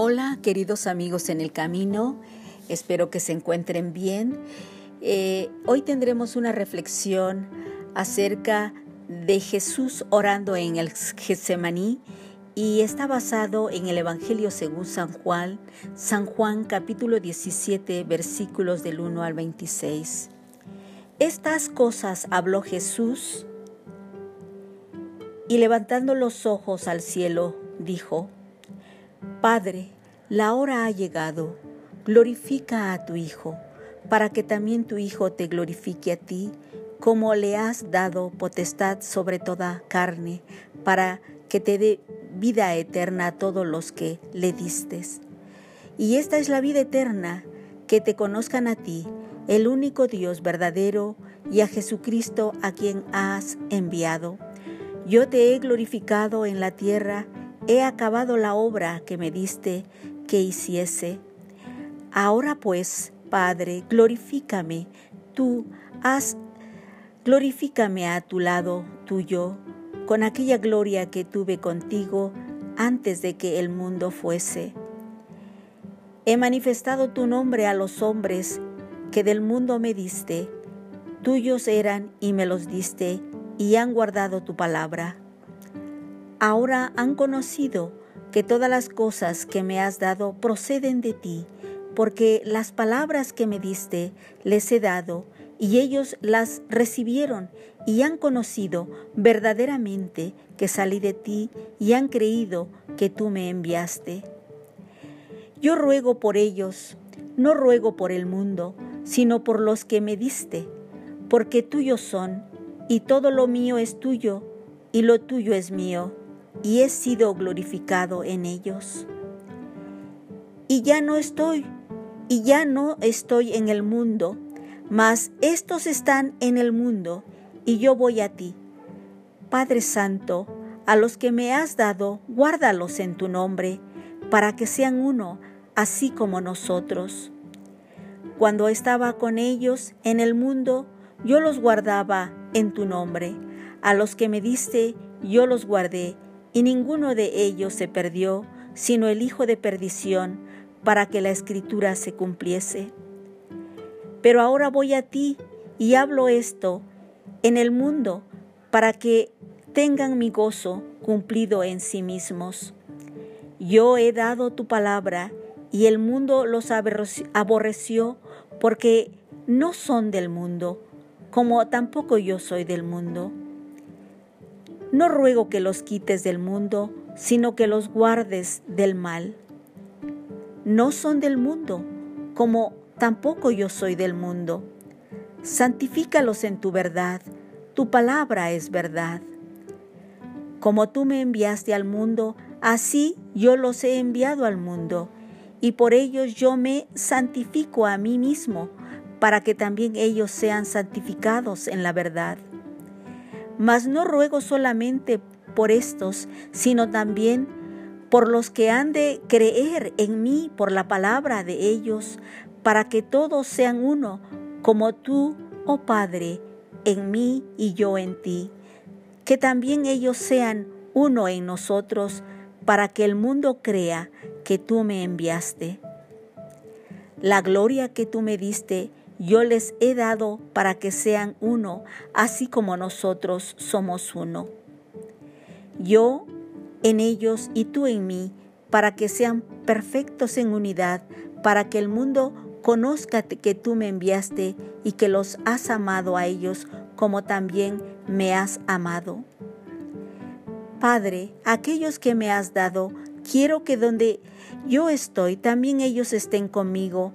Hola queridos amigos en el camino, espero que se encuentren bien. Eh, hoy tendremos una reflexión acerca de Jesús orando en el Getsemaní y está basado en el Evangelio según San Juan, San Juan capítulo 17 versículos del 1 al 26. Estas cosas habló Jesús y levantando los ojos al cielo, dijo, Padre, la hora ha llegado, glorifica a tu Hijo, para que también tu Hijo te glorifique a ti, como le has dado potestad sobre toda carne, para que te dé vida eterna a todos los que le distes. Y esta es la vida eterna, que te conozcan a ti, el único Dios verdadero, y a Jesucristo a quien has enviado. Yo te he glorificado en la tierra, he acabado la obra que me diste que hiciese. Ahora pues, Padre, glorifícame, tú has, glorifícame a tu lado tuyo, con aquella gloria que tuve contigo antes de que el mundo fuese. He manifestado tu nombre a los hombres que del mundo me diste, tuyos eran y me los diste, y han guardado tu palabra. Ahora han conocido que todas las cosas que me has dado proceden de ti, porque las palabras que me diste les he dado, y ellos las recibieron y han conocido verdaderamente que salí de ti y han creído que tú me enviaste. Yo ruego por ellos, no ruego por el mundo, sino por los que me diste, porque tuyos son, y todo lo mío es tuyo, y lo tuyo es mío y he sido glorificado en ellos. Y ya no estoy, y ya no estoy en el mundo, mas estos están en el mundo, y yo voy a ti. Padre Santo, a los que me has dado, guárdalos en tu nombre, para que sean uno, así como nosotros. Cuando estaba con ellos en el mundo, yo los guardaba en tu nombre. A los que me diste, yo los guardé y ninguno de ellos se perdió, sino el hijo de perdición, para que la escritura se cumpliese. Pero ahora voy a ti y hablo esto en el mundo, para que tengan mi gozo cumplido en sí mismos. Yo he dado tu palabra, y el mundo los aborreció, porque no son del mundo, como tampoco yo soy del mundo. No ruego que los quites del mundo, sino que los guardes del mal. No son del mundo, como tampoco yo soy del mundo. Santifícalos en tu verdad, tu palabra es verdad. Como tú me enviaste al mundo, así yo los he enviado al mundo, y por ellos yo me santifico a mí mismo, para que también ellos sean santificados en la verdad. Mas no ruego solamente por estos, sino también por los que han de creer en mí por la palabra de ellos, para que todos sean uno, como tú, oh Padre, en mí y yo en ti. Que también ellos sean uno en nosotros, para que el mundo crea que tú me enviaste. La gloria que tú me diste, yo les he dado para que sean uno, así como nosotros somos uno. Yo en ellos y tú en mí, para que sean perfectos en unidad, para que el mundo conozca que tú me enviaste y que los has amado a ellos como también me has amado. Padre, aquellos que me has dado, quiero que donde yo estoy, también ellos estén conmigo,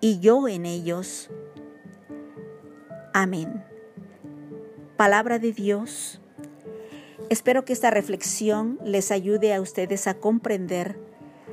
y yo en ellos. Amén. Palabra de Dios. Espero que esta reflexión les ayude a ustedes a comprender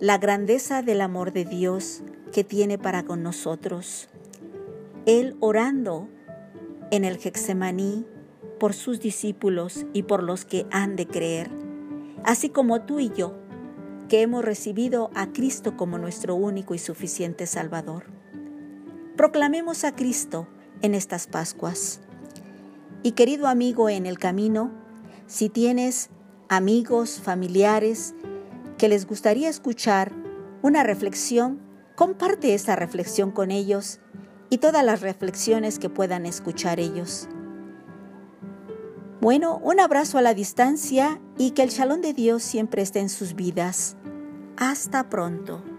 la grandeza del amor de Dios que tiene para con nosotros. Él orando en el Hexemaní por sus discípulos y por los que han de creer, así como tú y yo, que hemos recibido a Cristo como nuestro único y suficiente Salvador. Proclamemos a Cristo en estas Pascuas. Y querido amigo en el camino, si tienes amigos, familiares que les gustaría escuchar una reflexión, comparte esta reflexión con ellos y todas las reflexiones que puedan escuchar ellos. Bueno, un abrazo a la distancia y que el shalom de Dios siempre esté en sus vidas. Hasta pronto.